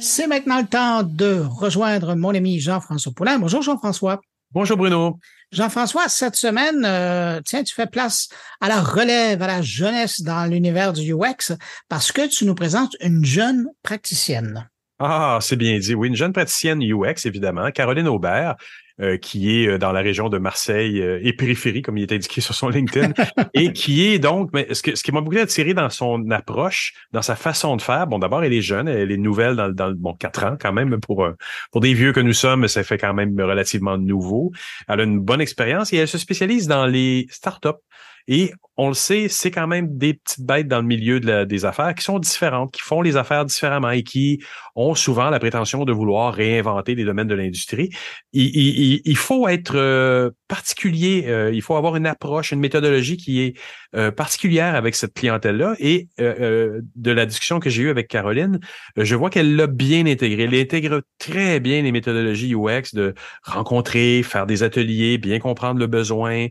C'est maintenant le temps de rejoindre mon ami Jean-François Poulin. Bonjour Jean-François. Bonjour Bruno. Jean-François, cette semaine, euh, tiens, tu fais place à la relève, à la jeunesse dans l'univers du UX parce que tu nous présentes une jeune praticienne. Ah, c'est bien dit. Oui, une jeune praticienne UX, évidemment, Caroline Aubert. Euh, qui est euh, dans la région de Marseille euh, et périphérie, comme il est indiqué sur son LinkedIn, et qui est donc, mais ce, qui m'a beaucoup attiré dans son approche, dans sa façon de faire, bon, d'abord, elle est jeune, elle est nouvelle dans, dans bon, quatre ans quand même, pour, pour des vieux que nous sommes, ça fait quand même relativement nouveau. Elle a une bonne expérience et elle se spécialise dans les startups. Et on le sait, c'est quand même des petites bêtes dans le milieu de des affaires qui sont différentes, qui font les affaires différemment et qui ont souvent la prétention de vouloir réinventer les domaines de l'industrie. Il, il, faut être euh, particulier, euh, il faut avoir une approche, une méthodologie qui est euh, particulière avec cette clientèle-là. Et de la discussion que j'ai eue avec Caroline, je vois qu'elle l'a bien intégré. Elle intègre très bien les méthodologies UX de rencontrer, faire des ateliers, bien comprendre le besoin,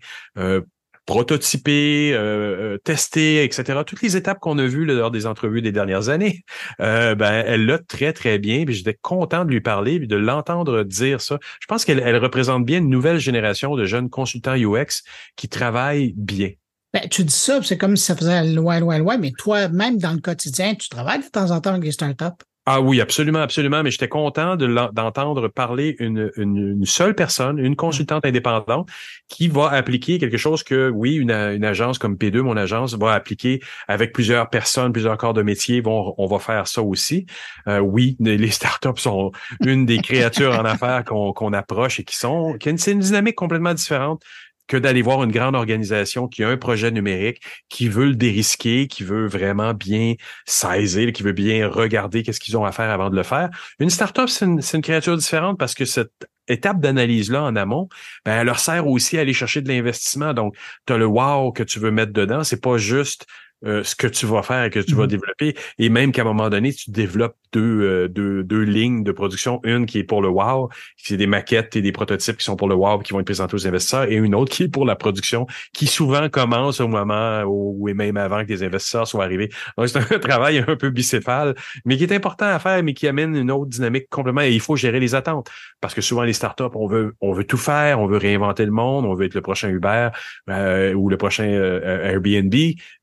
prototyper, euh, euh, tester, etc. Toutes les étapes qu'on a vues lors des entrevues des dernières années, euh, ben elle l'a très très bien. Puis j'étais content de lui parler, et de l'entendre dire ça. Je pense qu'elle elle représente bien une nouvelle génération de jeunes consultants UX qui travaillent bien. Ben, tu dis ça, c'est comme si ça faisait loin, loin, loin, mais toi, même dans le quotidien, tu travailles de temps en temps avec les startups. Ah oui, absolument, absolument. Mais j'étais content d'entendre parler une, une, seule personne, une consultante indépendante, qui va appliquer quelque chose que, oui, une, une, agence comme P2, mon agence, va appliquer avec plusieurs personnes, plusieurs corps de métier. Vont, on va faire ça aussi. Euh, oui, les startups sont une des créatures en affaires qu'on approche et qui sont, qui c'est une dynamique complètement différente que d'aller voir une grande organisation qui a un projet numérique, qui veut le dérisquer, qui veut vraiment bien saisir, qui veut bien regarder qu'est-ce qu'ils ont à faire avant de le faire. Une startup, c'est une, créature différente parce que cette étape d'analyse-là en amont, ben, elle leur sert aussi à aller chercher de l'investissement. Donc, tu as le wow que tu veux mettre dedans. C'est pas juste euh, ce que tu vas faire et que tu vas mm-hmm. développer. Et même qu'à un moment donné, tu développes deux, euh, deux, deux lignes de production. Une qui est pour le wow, qui est des maquettes et des prototypes qui sont pour le wow qui vont être présentés aux investisseurs, et une autre qui est pour la production, qui souvent commence au moment où, et même avant que les investisseurs soient arrivés. Donc, c'est un travail un peu bicéphale, mais qui est important à faire, mais qui amène une autre dynamique complètement. Et il faut gérer les attentes. Parce que souvent, les startups, on veut, on veut tout faire, on veut réinventer le monde, on veut être le prochain Uber euh, ou le prochain Airbnb.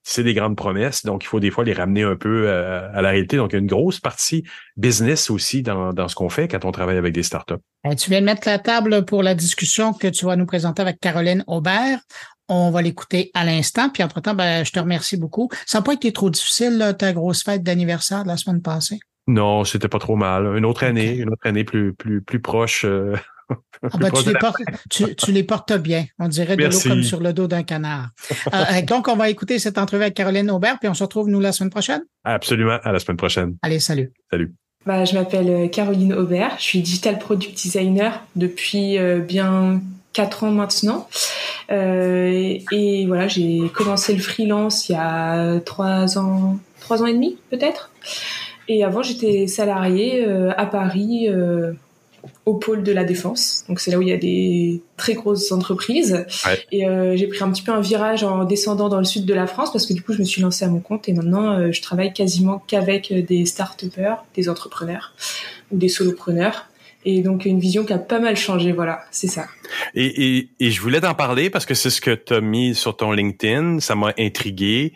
C'est des grandes promesses, donc il faut des fois les ramener un peu euh, à la réalité. Donc, il y a une grosse partie business aussi dans, dans ce qu'on fait quand on travaille avec des startups. Ben, tu viens de mettre la table pour la discussion que tu vas nous présenter avec Caroline Aubert. On va l'écouter à l'instant. Puis entre-temps, ben, je te remercie beaucoup. Ça n'a pas été trop difficile, ta grosse fête d'anniversaire de la semaine passée? Non, c'était pas trop mal. Une autre année, une autre année plus, plus, plus proche. Euh, Ah ben, tu, les portes, tu, les portes, bien. On dirait de l'eau comme sur le dos d'un canard. Euh, euh, donc, on va écouter cette entrevue avec Caroline Aubert, puis on se retrouve, nous, la semaine prochaine? Absolument. À la semaine prochaine. Allez, salut. Salut. Bah, je m'appelle euh, Caroline Aubert. Je suis digital product designer depuis bien quatre ans maintenant. Euh, et voilà, j'ai commencé le freelance il y a trois ans, trois ans et demi peut-être. Et avant, j'étais salariée à Paris au pôle de la défense. Donc c'est là où il y a des très grosses entreprises. Et euh, j'ai pris un petit peu un virage en descendant dans le sud de la France parce que du coup je me suis lancée à mon compte et maintenant euh, je travaille quasiment qu'avec des start-upers, des entrepreneurs ou des solopreneurs. Et donc une vision qui a pas mal changé, voilà, c'est ça. Et, et, et je voulais t'en parler parce que c'est ce que tu as mis sur ton LinkedIn, ça m'a intrigué.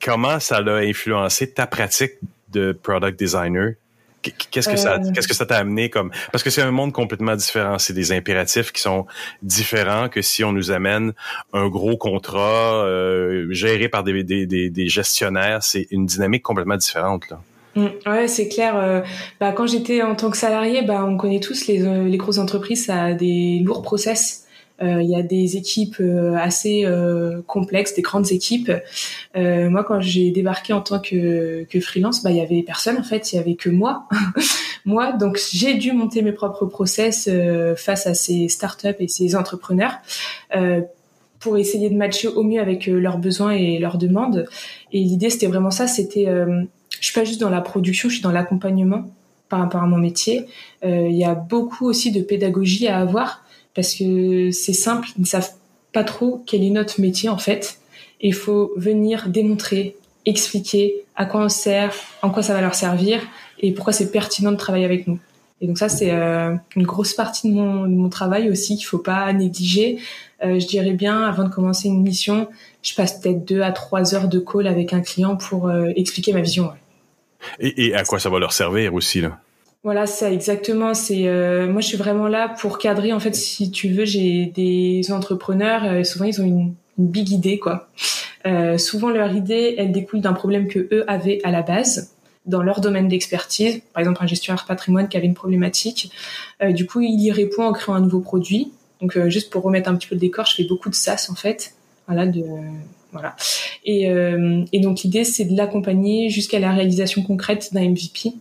Comment ça a influencé ta pratique de product designer? Qu'est-ce que ça, euh. qu'est-ce que ça t'a amené comme Parce que c'est un monde complètement différent. C'est des impératifs qui sont différents que si on nous amène un gros contrat euh, géré par des, des, des, gestionnaires. C'est une dynamique complètement différente là. Mm, ouais, c'est clair. Euh, bah, quand j'étais en tant que salarié, bah, on connaît tous les, les grosses entreprises, ça a des lourds process. Euh, il y a des équipes euh, assez euh, complexes, des grandes équipes. moi, quand j'ai débarqué en tant que, freelance, bah, il y avait personne en fait, il y avait que moi. moi, donc j'ai dû monter mes propres process face à ces startups et ces entrepreneurs pour essayer de matcher au mieux avec leurs besoins et leurs demandes. Et l'idée, c'était vraiment ça. C'était, je suis pas juste dans la production, je suis dans l'accompagnement par rapport à mon métier. Il y a beaucoup aussi de pédagogie à avoir parce que c'est simple, ils ne savent pas trop quel est notre métier en fait. il faut venir démontrer expliquer à quoi on sert, en quoi ça va leur servir et pourquoi c'est pertinent de travailler avec nous. Et donc ça, c'est euh, une grosse partie de mon, de mon travail aussi qu'il faut pas négliger. Euh, je dirais bien, avant de commencer une mission, je passe peut-être deux à trois heures de call avec un client pour euh, expliquer ma vision. Et, et, à quoi ça va leur servir aussi là? Voilà, ça exactement. C'est moi, je suis vraiment là pour cadrer. En fait, si tu veux, j'ai des entrepreneurs. souvent, ils ont une, une big idée, quoi. souvent, leur idée, elle découle d'un problème que eux avaient à la base dans leur domaine d'expertise, par exemple un gestionnaire patrimoine qui avait une problématique. Euh, du coup, il y répond en créant un nouveau produit. Donc, euh, juste pour remettre un petit peu le décor, je fais beaucoup de SaaS en fait. Voilà, de voilà. Et, euh, et donc l'idée, c'est de l'accompagner jusqu'à la réalisation concrète d'un MVP euh,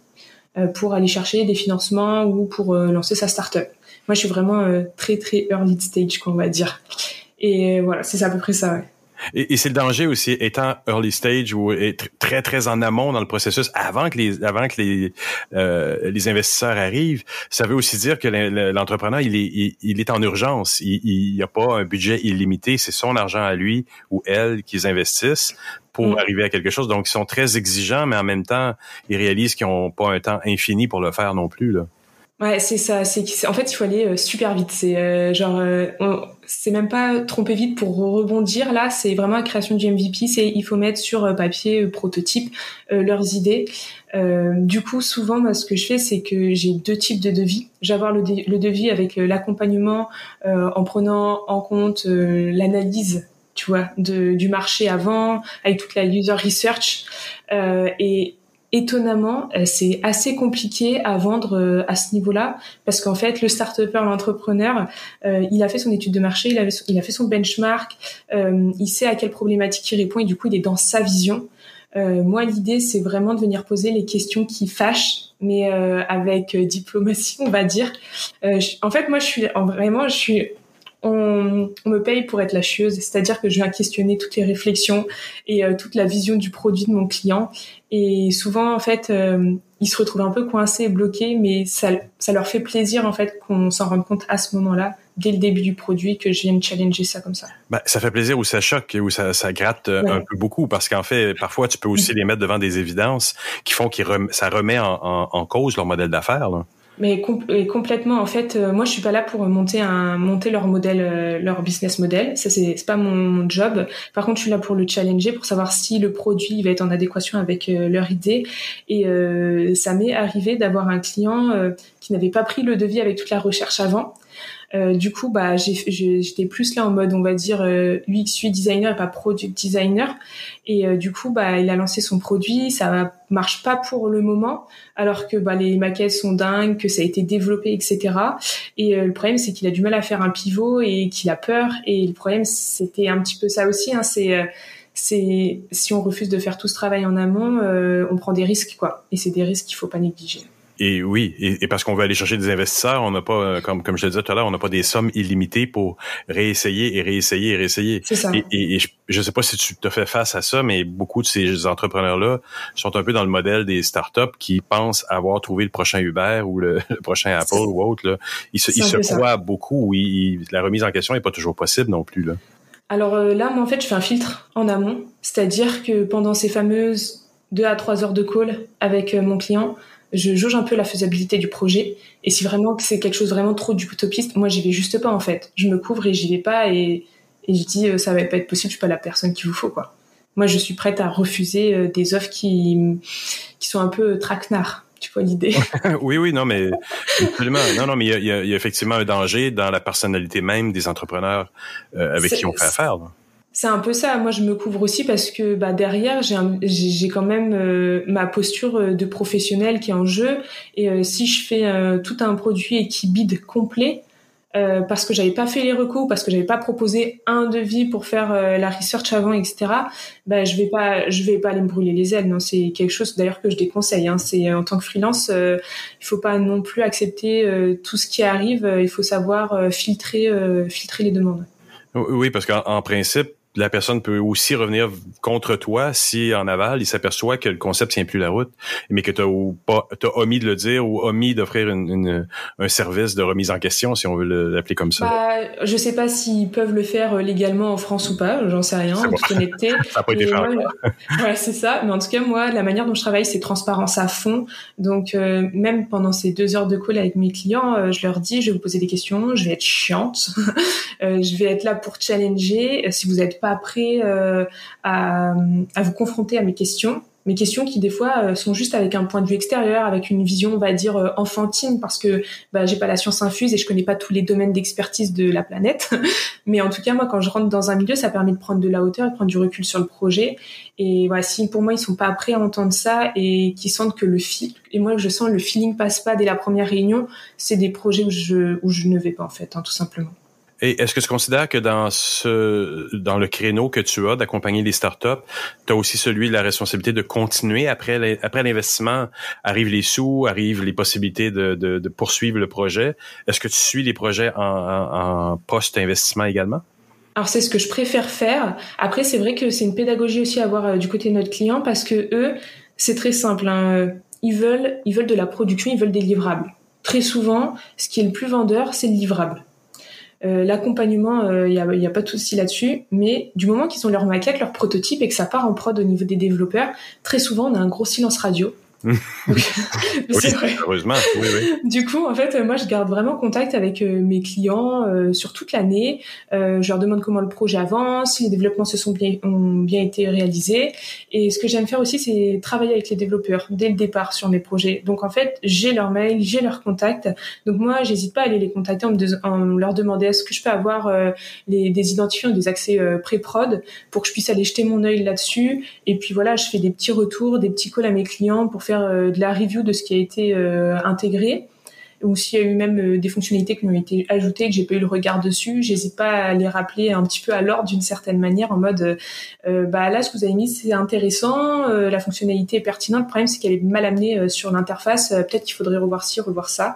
pour aller chercher des financements ou pour euh, lancer sa startup. Moi, je suis vraiment très très early stage, qu'on va dire. Et voilà, c'est à peu près ça. Ouais. Et, et c'est le danger aussi, étant early stage ou très très en amont dans le processus, avant que les avant que les euh, les investisseurs arrivent, ça veut aussi dire que l'entrepreneur il est il, est en urgence, il n'y a pas un budget illimité, c'est son argent à lui ou elle qu'ils investissent pour mm. arriver à quelque chose. Donc ils sont très exigeants, mais en même temps ils réalisent qu'ils n'ont pas un temps infini pour le faire non plus là. Ouais, c'est ça. C'est en fait, il faut aller euh, super vite. C'est euh, genre, euh, c'est même pas tromper vite pour rebondir. Là, c'est vraiment la création du MVP. C'est il faut mettre sur papier prototype leurs idées. du coup, souvent, moi, ce que je fais, c'est que j'ai deux types de devis. J'ai avoir le, le, devis avec l'accompagnement en prenant en compte l'analyse tu vois, de, du marché avant, avec toute la user research. Euh, et étonnamment, euh, c'est assez compliqué à vendre euh, à ce niveau-là parce qu'en fait, le start-upper, l'entrepreneur, euh, il a fait son étude de marché, il, a fait son benchmark, il sait à quelle problématique il répond et du coup, il est dans sa vision. moi, l'idée, c'est vraiment de venir poser les questions qui fâchent, mais avec diplomatie, on va dire. en fait, moi, je suis vraiment, je suis on, me paye pour être la chieuse, c'est-à-dire que je viens questionner toutes les réflexions et euh, toute la vision du produit de mon client. Et souvent, en fait, euh, ils se retrouvent un peu coincés et bloqués, mais ça, ça leur fait plaisir, en fait, qu'on s'en rende compte à ce moment-là, dès le début du produit, que je vienne challenger ça comme ça. Ben, ça fait plaisir ou ça choque ou ça, ça gratte euh, un peu beaucoup, parce qu'en fait, parfois, tu peux aussi les mettre devant des évidences qui font que ça remet en, en, en cause leur modèle d'affaires. Mais complètement, en fait, euh, moi, je suis pas là pour monter un monter leur modèle, euh, leur business model. Ça, c'est pas mon, job. Par contre, je suis là pour le challenger, pour savoir si le produit va être en adéquation avec euh, leur idée. Et ça m'est arrivé d'avoir un client qui n'avait pas pris le devis avec toute la recherche avant. Euh, du coup, bah, j'étais plus là en mode, on va dire, euh, UX, designer et pas product designer. Et euh, du coup, bah, il a lancé son produit, ça marche pas pour le moment, alors que bah, les maquettes sont dingues, que ça a été développé, etc. Et le problème, c'est qu'il a du mal à faire un pivot et qu'il a peur. Et le problème, c'était un petit peu ça aussi. Hein, c'est c'est si on refuse de faire tout ce travail en amont, on prend des risques, quoi. Et c'est des risques qu'il faut pas négliger et oui, et, parce qu'on veut aller chercher des investisseurs, on n'a pas, euh, comme comme je le disais tout à l'heure, on n'a pas des sommes illimitées pour réessayer et réessayer et réessayer. C'est ça. Et, je ne sais pas si tu te fais face à ça, mais beaucoup de ces entrepreneurs-là sont un peu dans le modèle des startups qui pensent avoir trouvé le prochain Uber ou le, prochain Apple ou autre. Là. Ils se, ils se croient beaucoup. Oui, la remise en question n'est pas toujours possible non plus. Là. Alors euh, là, moi, en fait, je fais un filtre en amont, c'est-à-dire que pendant ces fameuses deux à trois heures de call avec euh, mon client, je jauge un peu la faisabilité du projet. Et si vraiment c'est quelque chose vraiment trop d'utopiste, moi j'y vais juste pas en fait. Je me couvre et j'y vais pas et, et je dis euh, ça va pas être possible, je suis pas la personne qu'il vous faut quoi. Moi je suis prête à refuser euh, des offres qui qui sont un peu traquenards. Tu vois l'idée? Oui, oui, non, mais absolument. Non, non, mais il y a, y a, effectivement un danger dans la personnalité même des entrepreneurs euh, avec qui on fait affaire. C'est un peu ça. Moi, je me couvre aussi parce que bah, derrière, j'ai quand même euh, ma posture euh, de professionnel qui est en jeu. Et euh, si je fais tout un produit et qui bide complet, parce que j'avais pas fait les recours, parce que j'avais pas proposé un devis pour faire la research avant, etc. Bah, je vais pas, je vais pas aller me brûler les ailes. Non, c'est quelque chose d'ailleurs que je déconseille. Hein. C'est en tant que freelance, il faut pas non plus accepter tout ce qui arrive. il faut savoir filtrer, filtrer les demandes. Oui, parce qu'en principe, la personne peut aussi revenir contre toi si en aval il s'aperçoit que le concept tient plus la route, mais que tu as as omis de le dire ou omis d'offrir une, un service de remise en question, si on veut l'appeler comme ça. Bah, je sais pas s'ils peuvent le faire euh, légalement en France ou pas, j'en sais rien, en toute honnêteté. ça n'a pas été fait. ouais, c'est ça. Mais en tout cas, moi, la manière dont je travaille, c'est transparence à fond. Donc, euh, même pendant ces deux heures de call avec mes clients, euh, je leur dis, je vais vous poser des questions, je vais être chiante, je vais être là pour challenger. Si vous êtes pas prêt euh, à, vous confronter à mes questions, mes questions qui des fois euh, sont juste avec un point de vue extérieur, avec une vision, on va dire euh, enfantine, parce que bah, j'ai pas la science infuse et je connais pas tous les domaines d'expertise de la planète. Mais en tout cas, moi, quand je rentre dans un milieu, ça permet de prendre de la hauteur et de prendre du recul sur le projet. Et si pour moi ils sont pas prêts à entendre ça et qu'ils sentent que le fil et moi je sens le feeling passe pas dès la première réunion, c'est des projets où je où je ne vais pas en fait, hein, tout simplement. Et est-ce que tu considères que dans ce dans le créneau que tu as d'accompagner les startups, tu as aussi celui de la responsabilité de continuer après l'investissement, arrivent les sous, arrivent les possibilités de, de, de poursuivre le projet. Est-ce que tu suis les projets en, en, post-investissement également? Alors c'est ce que je préfère faire. Après c'est vrai que c'est une pédagogie aussi à avoir euh, du côté de notre client parce que eux c'est très simple. Hein. Ils veulent ils veulent de la production, ils veulent des livrables. Très souvent, ce qui est le plus vendeur, c'est le livrable. Euh, l'accompagnement, il euh, n'y a, y a, pas de souci là-dessus, mais du moment qu'ils ont leur maquette, leur prototype et que ça part en prod au niveau des développeurs, très souvent on a un gros silence radio oui, heureusement. Oui, oui. Du coup, en fait, moi, je garde vraiment contact avec euh, mes clients euh, sur toute l'année. Euh, je leur demande comment le projet avance, si les développements se sont bien, ont bien été réalisés. Et ce que j'aime faire aussi, c'est travailler avec les développeurs dès le départ sur mes projets. Donc, en fait, j'ai leur mail, j'ai leur contact. Donc, moi, j'hésite pas à aller les contacter en, en leur demander est-ce que je peux avoir les, des identifiants, des accès pré-prod pour que je puisse aller jeter mon œil là-dessus. Et puis voilà, je fais des petits retours, des petits calls à mes clients pour faire euh, de la review de ce qui a été euh, intégré ou s'il y a eu même euh, des fonctionnalités qui ont été ajoutées que j'ai pas eu le regard dessus, j'hésite pas à les rappeler un petit peu à l'ordre d'une certaine manière en mode bah là ce que vous avez mis c'est intéressant, la fonctionnalité est pertinente, le problème c'est qu'elle est mal amenée sur l'interface, peut-être qu'il faudrait revoir ci, revoir ça.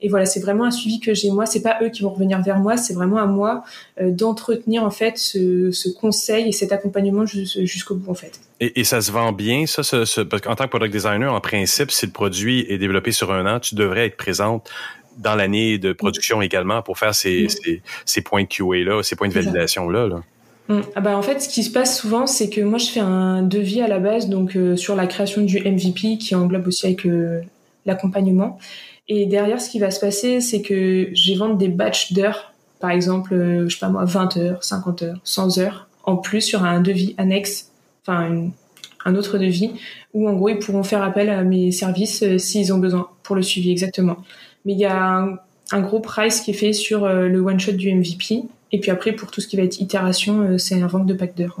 Et voilà, c'est vraiment un suivi que j'ai moi. C'est pas eux qui vont revenir vers moi, c'est vraiment à moi euh, d'entretenir en fait ce, ce, conseil et cet accompagnement jusqu'au bout en fait. Et, et, ça se vend bien, ça, ce, parce qu'en tant que product designer, en principe, si le produit est développé sur un an, tu devrais être présente dans l'année de production également pour faire ces, ces, ces, points de QA là, ces points de validation là. là. Mm. Ah bah en fait, ce qui se passe souvent, c'est que moi je fais un devis à la base, donc euh, sur la création du MVP qui englobe aussi avec euh, l'accompagnement. Et derrière, ce qui va se passer, c'est que je vais vendre des batchs d'heures, par exemple, euh, je sais pas moi, 20 heures, 50 heures, 100 heures, en plus sur un devis annexe, enfin un autre devis, où en gros ils pourront faire appel à mes services euh, s'ils ont besoin pour le suivi exactement. Mais il y a un, gros price qui est fait sur euh, le one shot du MVP, et puis après pour tout ce qui va être itération, c'est un vente de pack d'heures.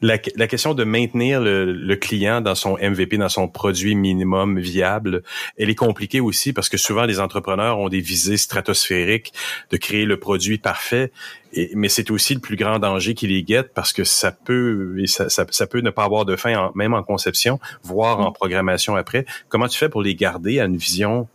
La, la, question de maintenir le, le, client dans son MVP, dans son produit minimum viable, elle est compliquée aussi parce que souvent les entrepreneurs ont des visées stratosphériques de créer le produit parfait, et, mais c'est aussi le plus grand danger qui les guette parce que ça peut ça, ça, ça peut ne pas avoir de fin, même en conception, voire en mm. programmation après. Comment tu fais pour les garder à une vision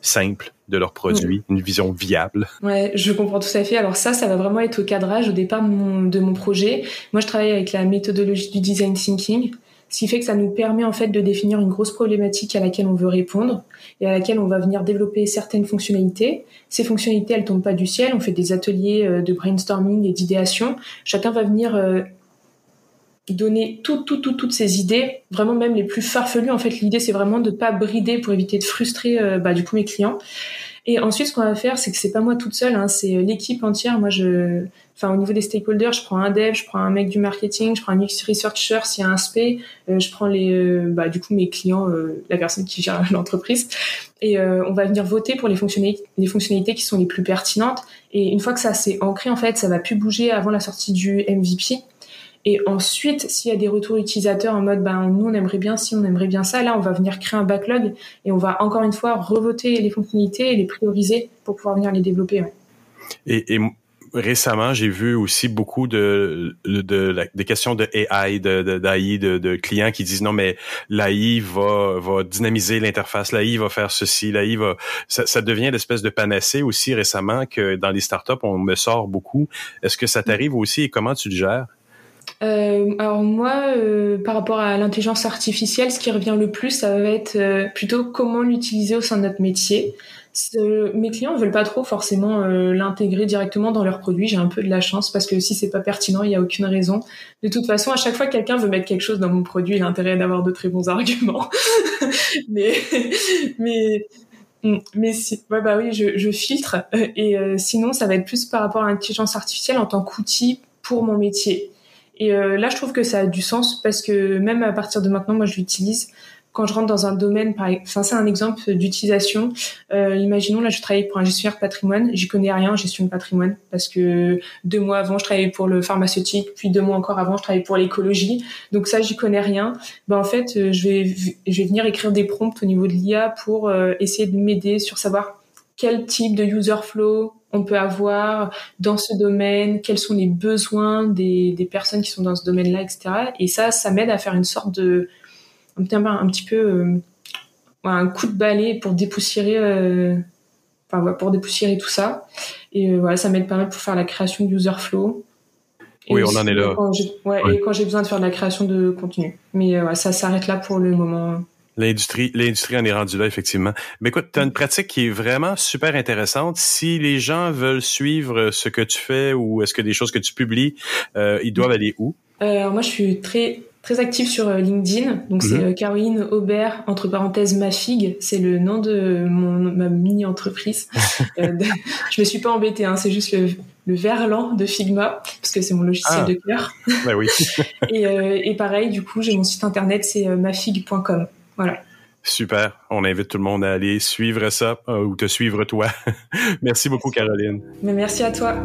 simple de leurs produits, une vision viable. Ouais, je comprends tout à fait. Alors ça, ça va vraiment être au cadrage au départ de mon, de mon projet. Moi, je travaille avec la méthodologie du design thinking, ce qui fait que ça nous permet en fait de définir une grosse problématique à laquelle on veut répondre et à laquelle on va venir développer certaines fonctionnalités. Ces fonctionnalités, elles tombent pas du ciel. On fait des ateliers euh, de brainstorming et d'idéation. Chacun va venir euh, donner tout, tout, tout, toutes ces idées, vraiment même les plus farfelues. En fait, l'idée, c'est vraiment de pas brider pour éviter de frustrer euh, bah, du coup mes clients. Et ensuite, ce qu'on va faire, c'est que c'est pas moi toute seule, hein, c'est euh, l'équipe entière. Moi, je, enfin, au niveau des stakeholders, je prends un dev, je prends un mec du marketing, je prends un UX researcher s'il y a un SP, euh, je prends les, bah, du coup, mes clients, la personne qui gère l'entreprise, et on va venir voter pour les fonctionnalités, les fonctionnalités qui sont les plus pertinentes. Et une fois que ça s'est ancré, en fait, ça va plus bouger avant la sortie du MVP. Et ensuite, s'il y a des retours utilisateurs en mode, ben, nous, on aimerait bien si on aimerait bien ça, là, on va venir créer un backlog et on va encore une fois revoter les fonctionnalités et les prioriser pour pouvoir venir les développer. Et, et récemment, j'ai vu aussi beaucoup de, de, des questions de AI, de, d'AI, de, de, clients qui disent non, mais l'AI va, va dynamiser l'interface, l'AI va faire ceci, l'AI va. Ça, ça devient l'espèce de panacée aussi récemment que dans les startups, on me sort beaucoup. Est-ce que ça t'arrive aussi et comment tu le gères? Euh, alors moi, euh, par rapport à l'intelligence artificielle, ce qui revient le plus, ça va être euh, plutôt comment l'utiliser au sein de notre métier. mes clients veulent pas trop forcément l'intégrer directement dans leurs produits. J'ai un peu de la chance parce que si c'est pas pertinent, il n'y a aucune raison. De toute façon, à chaque fois que quelqu'un veut mettre quelque chose dans mon produit, il a intérêt d'avoir de très bons arguments. mais mais mais si, ouais, bah oui, je, je filtre. Et sinon, ça va être plus par rapport à l'intelligence artificielle en tant qu'outil pour mon métier. Et euh, là, je trouve que ça a du sens parce que même à partir de maintenant, moi, je l'utilise quand je rentre dans un domaine, par enfin c'est un exemple d'utilisation. Euh, imaginons là, je travaille pour un gestionnaire patrimoine, j'y connais rien en gestion de patrimoine parce que deux mois avant, je travaillais pour le pharmaceutique, puis deux mois encore avant, je travaillais pour l'écologie. Donc ça, j'y connais rien. Ben en fait, euh, je vais je vais venir écrire des prompts au niveau de l'IA pour euh, essayer de m'aider sur savoir quel type de user flow on peut avoir dans ce domaine, quels sont les besoins des, des personnes qui sont dans ce domaine-là, etc. Et ça, ça m'aide à faire une sorte de un, un petit peu euh, un coup de balai pour dépoussiérer, euh, enfin, pour dépoussiérer tout ça. Et euh, voilà, ça m'aide pas mal pour faire la création de user flow. oui, on en est là. ouais, Et quand j'ai besoin de faire de la création de contenu. Mais ça s'arrête là pour le moment. L'industrie, l'industrie en est rendue là, effectivement. Mais écoute, tu as une pratique qui est vraiment super intéressante. Si les gens veulent suivre ce que tu fais ou est-ce que des choses que tu publies, euh, ils doivent aller où? Euh, moi, je suis très très active sur euh, LinkedIn. Donc c'est mhm. Caroline Aubert entre parenthèses ma figue, c'est le nom de mon ma mini entreprise. je me suis pas embêtée, hein, c'est juste le, le verlan de Figma parce que c'est mon logiciel ah. de cœur. Bah oui. et, et pareil, du coup, j'ai mon site internet, c'est mafig.com. Voilà. Super. On invite tout le monde à aller suivre ça euh, ou te suivre toi. merci beaucoup, Caroline. Mais merci à toi.